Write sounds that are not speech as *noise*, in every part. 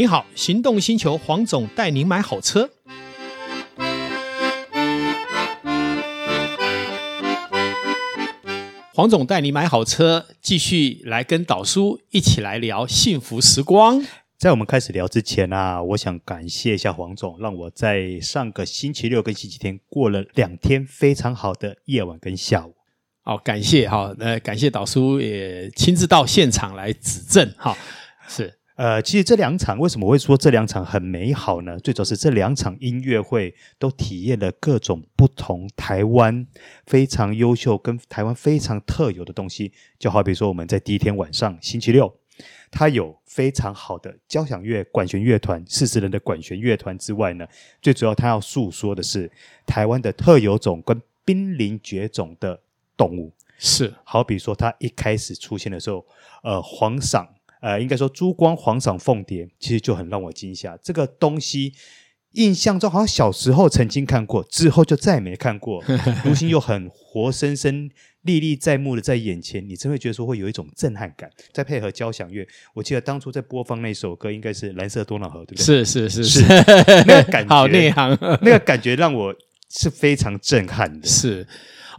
你好，行动星球黄总带您买好车。黄总带你买好车，继续来跟导叔一起来聊幸福时光。在我们开始聊之前啊，我想感谢一下黄总，让我在上个星期六跟星期天过了两天非常好的夜晚跟下午。好，感谢哈，呃，感谢导叔也亲自到现场来指正哈。是，呃，其实这两场为什么会说这两场很美好呢？最主要是这两场音乐会都体验了各种不同台湾非常优秀跟台湾非常特有的东西，就好比说我们在第一天晚上星期六。它有非常好的交响乐、管弦乐团、四十人的管弦乐团之外呢，最主要它要诉说的是台湾的特有种跟濒临绝种的动物。是，好比说它一开始出现的时候，呃，黄裳，呃，应该说珠光黄裳凤蝶，其实就很让我惊吓。这个东西印象中好像小时候曾经看过，之后就再也没看过，如今又很活生生。历历在目的在眼前，你真会觉得说会有一种震撼感。再配合交响乐，我记得当初在播放那首歌，应该是《蓝色多瑙河》，对不对？是是是是，那个感 *laughs* 觉，好内行，那个感觉让我是非常震撼的。是。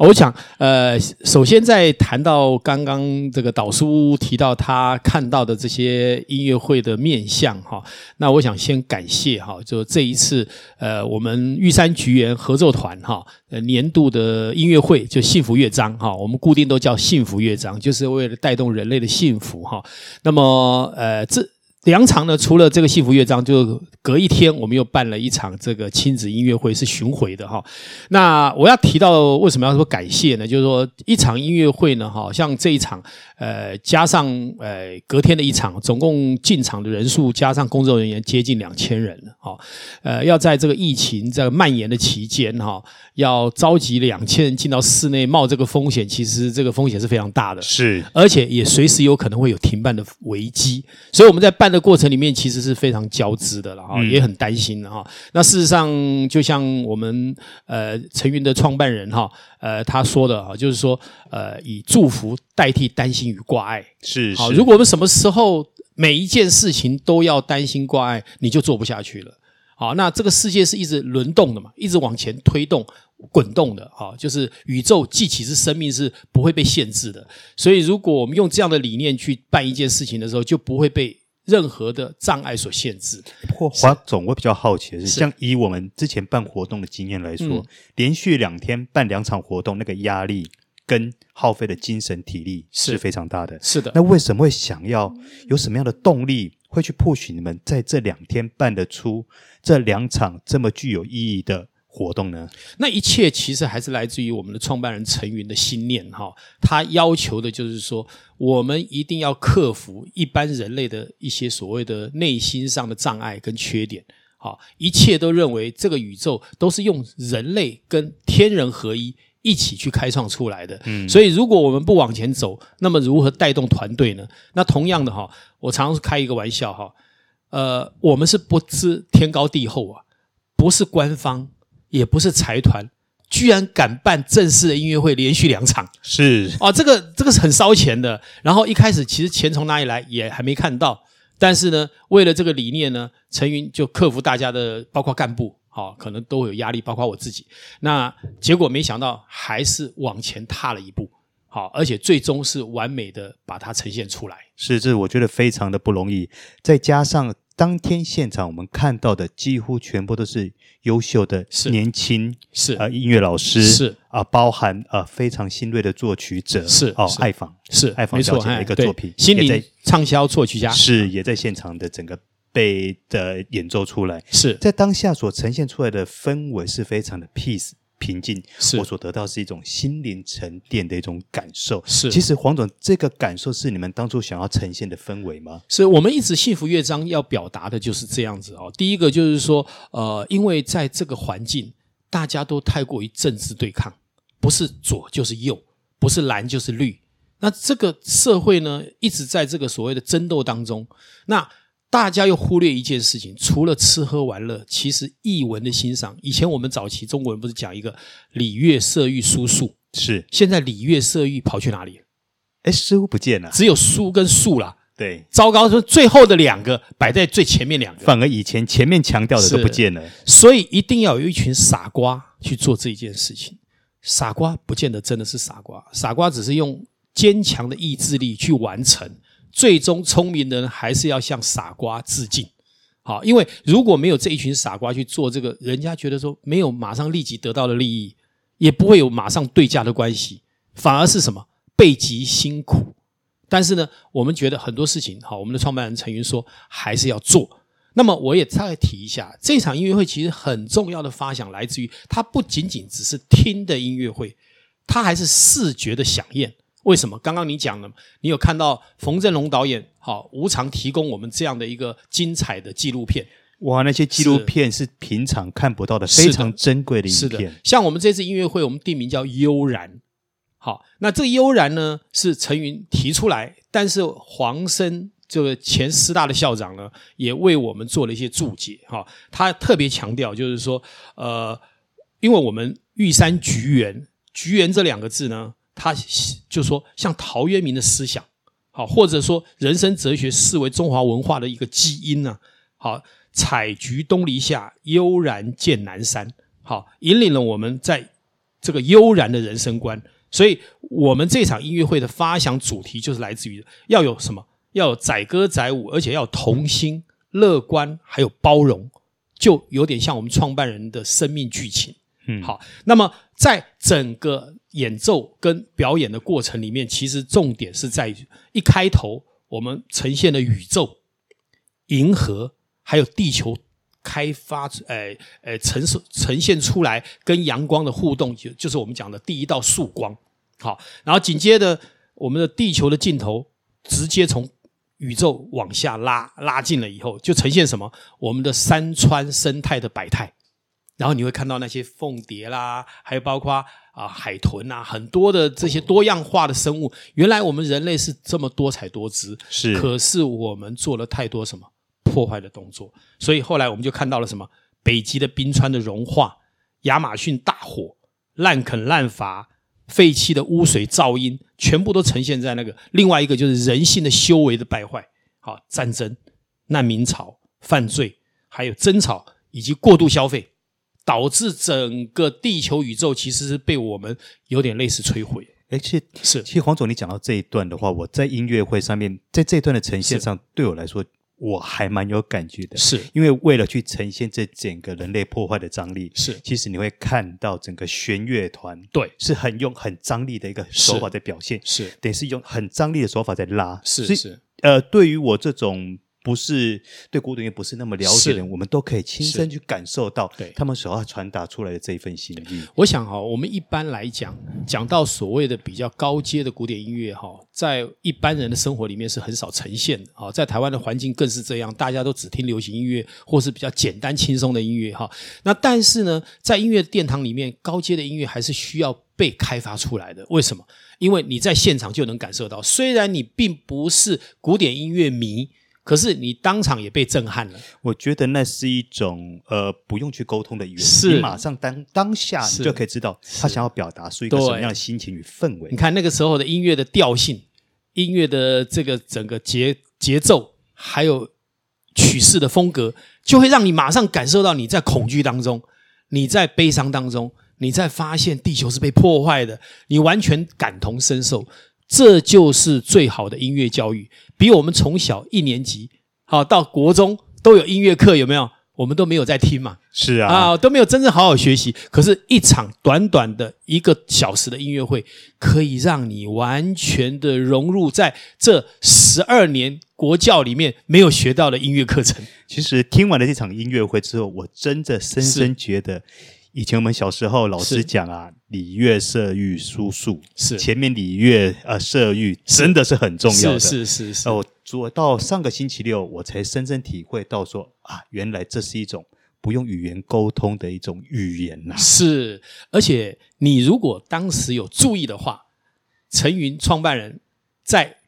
我想，呃，首先在谈到刚刚这个导叔提到他看到的这些音乐会的面相哈，那我想先感谢哈，就这一次呃，我们玉山菊园合作团哈，呃，年度的音乐会就幸福乐章哈，我们固定都叫幸福乐章，就是为了带动人类的幸福哈。那么呃，这。两场呢，除了这个幸福乐章，就隔一天我们又办了一场这个亲子音乐会，是巡回的哈。那我要提到为什么要说感谢呢？就是说一场音乐会呢，哈，像这一场，呃，加上呃隔天的一场，总共进场的人数加上工作人员接近两千人了，哈。呃，要在这个疫情在蔓延的期间，哈，要召集两千人进到室内冒这个风险，其实这个风险是非常大的，是，而且也随时有可能会有停办的危机，所以我们在办。的过程里面其实是非常交织的了哈，也很担心的哈。那事实上，就像我们呃陈云的创办人哈呃他说的哈，就是说呃以祝福代替担心与挂碍是好。如果我们什么时候每一件事情都要担心挂碍，你就做不下去了。好，那这个世界是一直轮动的嘛，一直往前推动滚动的哈，就是宇宙既其是生命是不会被限制的。所以，如果我们用这样的理念去办一件事情的时候，就不会被。任何的障碍所限制。或华总，我比较好奇的是，是像以我们之前办活动的经验来说，嗯、连续两天办两场活动，那个压力跟耗费的精神体力是非常大的。是的，那为什么会想要有什么样的动力，会去 push 你们在这两天办得出这两场这么具有意义的？活动呢？那一切其实还是来自于我们的创办人陈云的心念哈。他要求的就是说，我们一定要克服一般人类的一些所谓的内心上的障碍跟缺点。好，一切都认为这个宇宙都是用人类跟天人合一一起去开创出来的。嗯，所以如果我们不往前走，那么如何带动团队呢？那同样的哈，我常常开一个玩笑哈，呃，我们是不知天高地厚啊，不是官方。也不是财团，居然敢办正式的音乐会，连续两场，是哦，这个这个是很烧钱的。然后一开始其实钱从哪里来也还没看到，但是呢，为了这个理念呢，陈云就克服大家的，包括干部，好、哦，可能都有压力，包括我自己。那结果没想到还是往前踏了一步，好、哦，而且最终是完美的把它呈现出来。是，这我觉得非常的不容易，再加上。当天现场我们看到的几乎全部都是优秀的年轻是。呃音乐老师是。啊、呃，包含呃非常新锐的作曲者是哦爱访是爱访小姐的一个作品，心灵畅销作曲家。是也在现场的整个被的演奏出来，是。在当下所呈现出来的氛围是非常的 peace。平静，是我所得到是一种心灵沉淀的一种感受。是，其实黄总，这个感受是你们当初想要呈现的氛围吗？是我们一直幸福乐章要表达的就是这样子哦。第一个就是说，呃，因为在这个环境，大家都太过于政治对抗，不是左就是右，不是蓝就是绿。那这个社会呢，一直在这个所谓的争斗当中。那大家又忽略一件事情，除了吃喝玩乐，其实艺文的欣赏。以前我们早期中国人不是讲一个礼乐射御书数，是现在礼乐射御跑去哪里？哎，似乎不见了，只有书跟数啦。对，糟糕，说最后的两个摆在最前面两个，反而以前前面强调的都不见了。所以一定要有一群傻瓜去做这一件事情。傻瓜不见得真的是傻瓜，傻瓜只是用坚强的意志力去完成。最终，聪明的人还是要向傻瓜致敬。好，因为如果没有这一群傻瓜去做这个，人家觉得说没有马上立即得到的利益，也不会有马上对价的关系，反而是什么背极辛苦。但是呢，我们觉得很多事情，好，我们的创办人陈云说还是要做。那么我也再提一下，这场音乐会其实很重要的发想来自于它不仅仅只是听的音乐会，它还是视觉的饗宴。为什么？刚刚你讲了，你有看到冯正龙导演好无偿提供我们这样的一个精彩的纪录片。哇，那些纪录片是平常看不到的，非常珍贵的影片。像我们这次音乐会，我们定名叫悠然。好，那这个悠然呢是陈云提出来，但是黄生。这个前师大的校长呢，也为我们做了一些注解哈。他特别强调，就是说，呃，因为我们玉山菊园，菊园这两个字呢，他就说像陶渊明的思想，好，或者说人生哲学视为中华文化的一个基因呢，好，采菊东篱下，悠然见南山，好，引领了我们在这个悠然的人生观。所以，我们这场音乐会的发想主题就是来自于要有什么？要有载歌载舞，而且要有童心、乐观，还有包容，就有点像我们创办人的生命剧情。嗯，好。那么在整个演奏跟表演的过程里面，其实重点是在于一开头我们呈现的宇宙、银河，还有地球开发，呃呃，呈呈现出来跟阳光的互动，就就是我们讲的第一道曙光。好，然后紧接着我们的地球的尽头，直接从宇宙往下拉，拉近了以后，就呈现什么？我们的山川生态的百态。然后你会看到那些凤蝶啦，还有包括啊、呃、海豚啊，很多的这些多样化的生物。原来我们人类是这么多彩多姿，是。可是我们做了太多什么破坏的动作，所以后来我们就看到了什么？北极的冰川的融化，亚马逊大火，滥垦滥伐。废弃的污水噪音，全部都呈现在那个。另外一个就是人性的修为的败坏，好，战争、难民潮、犯罪，还有争吵以及过度消费，导致整个地球宇宙其实是被我们有点类似摧毁。而且是，其实黄总你讲到这一段的话，我在音乐会上面，在这一段的呈现上，对我来说。我还蛮有感觉的，是。因为为了去呈现这整个人类破坏的张力，是。其实你会看到整个弦乐团，对，是很用很张力的一个手法在表现，是，等于是用很张力的手法在拉，是是，呃，对于我这种。不是对古典乐不是那么了解的人，我们都可以亲身去感受到他们所要传达出来的这一份心意。我想哈，我们一般来讲，讲到所谓的比较高阶的古典音乐哈，在一般人的生活里面是很少呈现的啊。在台湾的环境更是这样，大家都只听流行音乐或是比较简单轻松的音乐哈。那但是呢，在音乐殿堂里面，高阶的音乐还是需要被开发出来的。为什么？因为你在现场就能感受到，虽然你并不是古典音乐迷。可是你当场也被震撼了。我觉得那是一种呃不用去沟通的语言，是你马上当当下你就可以知道他想要表达出一个什么样的心情与氛围。你看那个时候的音乐的调性、音乐的这个整个节节奏，还有曲式的风格，就会让你马上感受到你在恐惧当中，你在悲伤当中，你在发现地球是被破坏的，你完全感同身受。这就是最好的音乐教育，比我们从小一年级好到国中都有音乐课，有没有？我们都没有在听嘛？是啊，啊，都没有真正好好学习。可是，一场短短的一个小时的音乐会，可以让你完全的融入在这十二年国教里面没有学到的音乐课程。其实，听完了这场音乐会之后，我真的深深觉得。以前我们小时候老师讲啊，礼乐射御书数是前面礼乐呃射御真的是很重要的，是是是。哦，做到上个星期六，我才深深体会到说啊，原来这是一种不用语言沟通的一种语言呐、啊。是，而且你如果当时有注意的话，陈云创办人在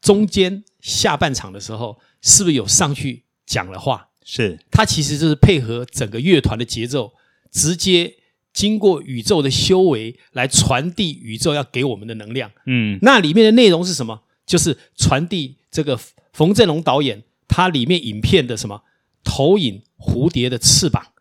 中间下半场的时候，是不是有上去讲了话？是，他其实就是配合整个乐团的节奏。直接经过宇宙的修为来传递宇宙要给我们的能量。嗯，那里面的内容是什么？就是传递这个冯振龙导演他里面影片的什么投影蝴蝶的翅膀，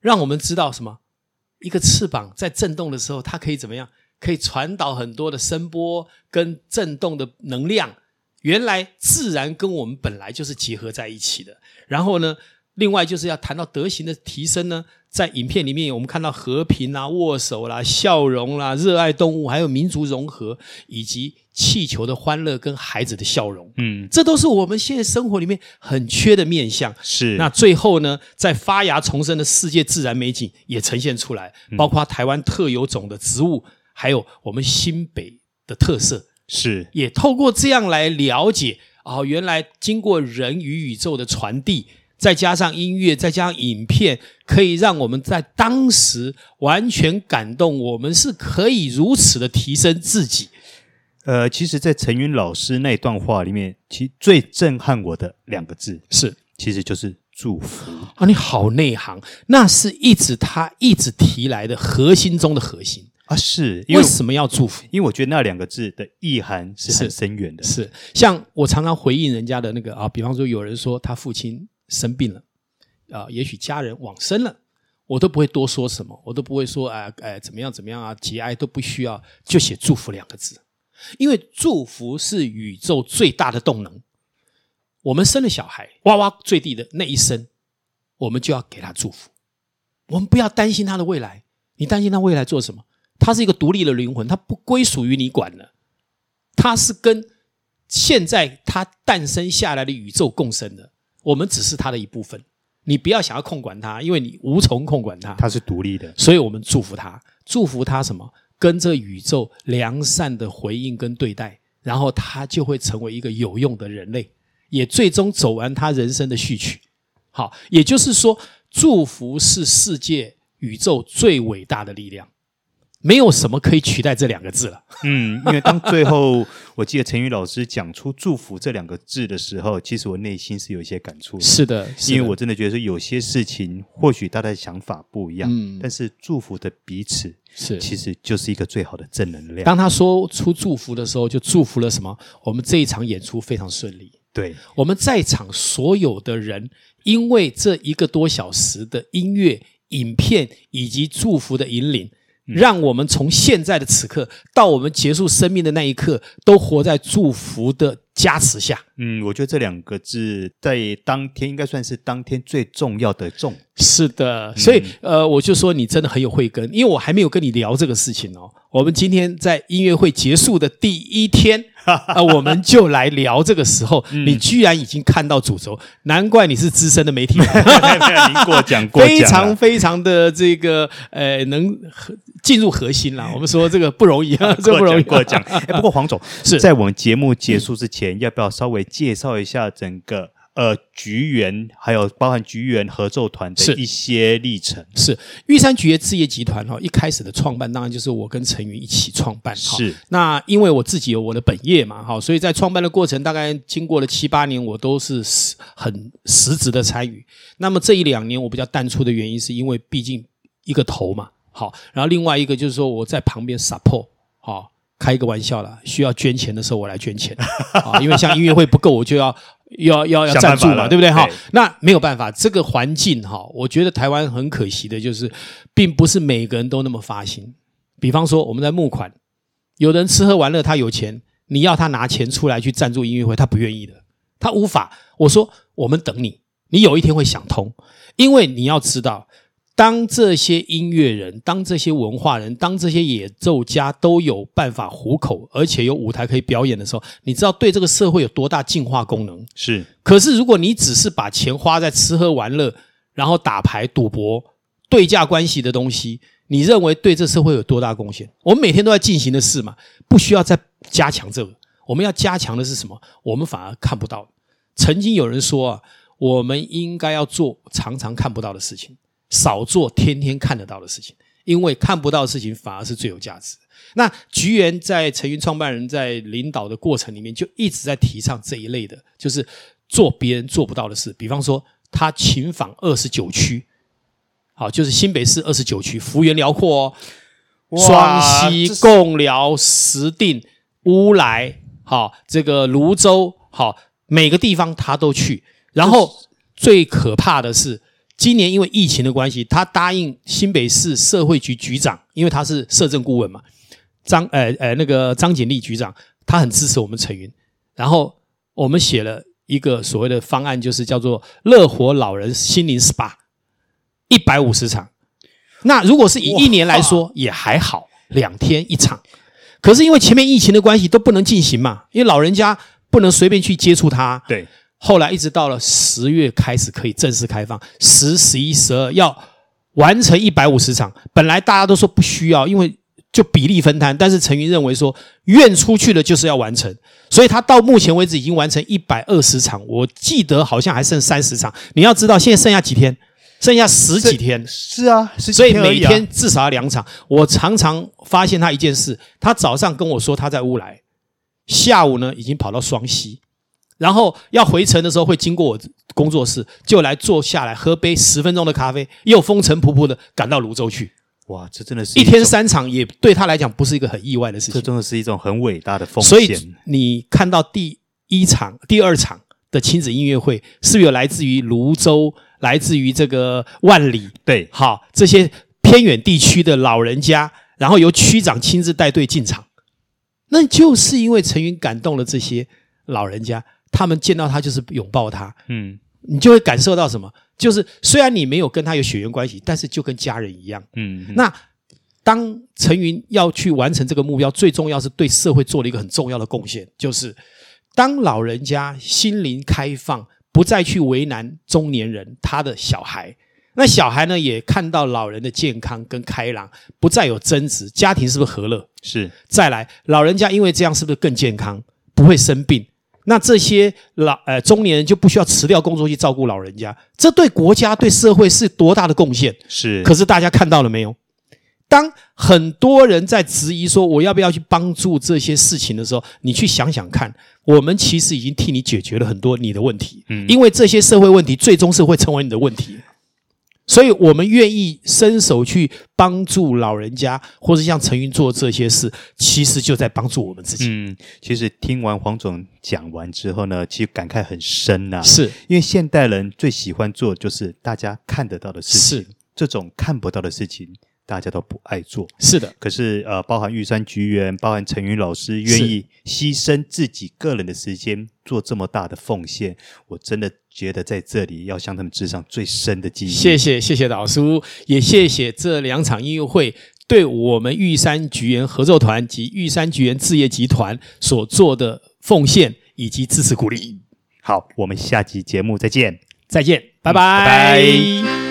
让我们知道什么？一个翅膀在震动的时候，它可以怎么样？可以传导很多的声波跟震动的能量。原来自然跟我们本来就是结合在一起的。然后呢，另外就是要谈到德行的提升呢，在影片里面我们看到和平啦、握手啦、笑容啦、热爱动物，还有民族融合，以及气球的欢乐跟孩子的笑容。嗯，这都是我们现在生活里面很缺的面相。是。那最后呢，在发芽重生的世界自然美景也呈现出来，包括台湾特有种的植物，还有我们新北的特色。是，也透过这样来了解哦，原来经过人与宇宙的传递，再加上音乐，再加上影片，可以让我们在当时完全感动。我们是可以如此的提升自己。呃，其实，在陈云老师那段话里面，其实最震撼我的两个字是，其实就是祝福啊！你好内行，那是一直他一直提来的核心中的核心。啊，是为什么要祝福？因为我觉得那两个字的意涵是很深远的。是，是像我常常回应人家的那个啊，比方说有人说他父亲生病了，啊，也许家人往生了，我都不会多说什么，我都不会说哎哎怎么样怎么样啊，节哀都不需要，就写祝福两个字，因为祝福是宇宙最大的动能。我们生了小孩，哇哇坠地的那一生，我们就要给他祝福。我们不要担心他的未来，你担心他未来做什么？他是一个独立的灵魂，他不归属于你管了，他是跟现在他诞生下来的宇宙共生的，我们只是他的一部分。你不要想要控管他，因为你无从控管他。他是独立的，所以我们祝福他，祝福他什么？跟这宇宙良善的回应跟对待，然后他就会成为一个有用的人类，也最终走完他人生的序曲。好，也就是说，祝福是世界宇宙最伟大的力量。没有什么可以取代这两个字了。嗯，因为当最后我记得陈宇老师讲出“祝福”这两个字的时候，其实我内心是有一些感触的。是的，是的，因为我真的觉得说有些事情或许大家的想法不一样，嗯，但是祝福的彼此是其实就是一个最好的正能量。当他说出祝福的时候，就祝福了什么？我们这一场演出非常顺利。对，我们在场所有的人，因为这一个多小时的音乐、影片以及祝福的引领。让我们从现在的此刻到我们结束生命的那一刻，都活在祝福的加持下。嗯，我觉得这两个字在当天应该算是当天最重要的重。是的，所以呃，我就说你真的很有慧根，因为我还没有跟你聊这个事情哦。我们今天在音乐会结束的第一天。*laughs* 啊，我们就来聊这个时候，嗯、你居然已经看到主轴，难怪你是资深的媒体人，您过奖过奖，非常非常的这个呃，能进入核心啦。我们说这个不容易啊，*laughs* *laughs* 这不容易过奖。哎，不过黄总是在我们节目结束之前，要不要稍微介绍一下整个？呃，菊园还有包含菊园合奏团的一些历程，是玉山菊园置业集团哈，一开始的创办当然就是我跟陈云一起创办哈。是，那因为我自己有我的本业嘛哈，所以在创办的过程大概经过了七八年，我都是很实质的参与。那么这一两年我比较淡出的原因，是因为毕竟一个头嘛，好，然后另外一个就是说我在旁边 support 好，开一个玩笑啦，需要捐钱的时候我来捐钱 *laughs* 啊，因为像音乐会不够，我就要。要要要赞助嘛，对不对哈？那没有办法，这个环境哈，我觉得台湾很可惜的就是，并不是每个人都那么发心。比方说，我们在募款，有人吃喝玩乐，他有钱，你要他拿钱出来去赞助音乐会，他不愿意的，他无法。我说，我们等你，你有一天会想通，因为你要知道。当这些音乐人、当这些文化人、当这些演奏家都有办法糊口，而且有舞台可以表演的时候，你知道对这个社会有多大净化功能？是。可是如果你只是把钱花在吃喝玩乐，然后打牌、赌博、对价关系的东西，你认为对这社会有多大贡献？我们每天都在进行的事嘛，不需要再加强这个。我们要加强的是什么？我们反而看不到。曾经有人说啊，我们应该要做常常看不到的事情。少做天天看得到的事情，因为看不到的事情反而是最有价值。那菊园在陈云创办人在领导的过程里面，就一直在提倡这一类的，就是做别人做不到的事。比方说，他亲访二十九区，好，就是新北市二十九区，幅员辽阔哦，双溪、贡寮、石碇、乌来，好，这个泸州，好，每个地方他都去。然后最可怕的是，今年因为疫情的关系，他答应新北市社会局局长，因为他是社政顾问嘛，张呃呃那个张景丽局长，他很支持我们陈云。然后我们写了一个所谓的方案，就是叫做“乐活老人心灵 SPA”，一百五十场。那如果是以一年来说，也还好，两天一场。可是因为前面疫情的关系都不能进行嘛，因为老人家不能随便去接触他。对。后来一直到了十月开始可以正式开放，十、十一、十二要完成一百五十场。本来大家都说不需要，因为就比例分摊。但是陈云认为说，愿出去的就是要完成，所以他到目前为止已经完成一百二十场。我记得好像还剩三十场。你要知道，现在剩下几天？剩下十几天。是啊，所以每天至少要两场。我常常发现他一件事：他早上跟我说他在乌来，下午呢已经跑到双溪。然后要回程的时候会经过我工作室，就来坐下来喝杯十分钟的咖啡，又风尘仆仆的赶到泸州去。哇，这真的是一,一天三场，也对他来讲不是一个很意外的事情。这真的是一种很伟大的奉献。所以你看到第一场、第二场的亲子音乐会，是不是有来自于泸州、来自于这个万里？对，好，这些偏远地区的老人家，然后由区长亲自带队进场，那就是因为陈云感动了这些老人家。他们见到他就是拥抱他，嗯，你就会感受到什么？就是虽然你没有跟他有血缘关系，但是就跟家人一样，嗯。那当陈云要去完成这个目标，最重要是对社会做了一个很重要的贡献，就是当老人家心灵开放，不再去为难中年人，他的小孩，那小孩呢也看到老人的健康跟开朗，不再有争执，家庭是不是和乐？是。再来，老人家因为这样是不是更健康，不会生病？那这些老呃中年人就不需要辞掉工作去照顾老人家，这对国家对社会是多大的贡献？是。可是大家看到了没有？当很多人在质疑说我要不要去帮助这些事情的时候，你去想想看，我们其实已经替你解决了很多你的问题。嗯。因为这些社会问题最终是会成为你的问题。所以我们愿意伸手去帮助老人家，或者像陈云做这些事，其实就在帮助我们自己。嗯，其实听完黄总讲完之后呢，其实感慨很深呐、啊。是因为现代人最喜欢做就是大家看得到的事情，是这种看不到的事情。大家都不爱做，是的。可是呃，包含玉山菊园，包含陈云老师愿意牺牲自己个人的时间做这么大的奉献，我真的觉得在这里要向他们致上最深的敬意。谢谢，谢谢老叔，也谢谢这两场音乐会对我们玉山菊园合作团及玉山菊园置业集团所做的奉献以及支持鼓励。好，我们下期节目再见，再见，拜拜。嗯，拜拜。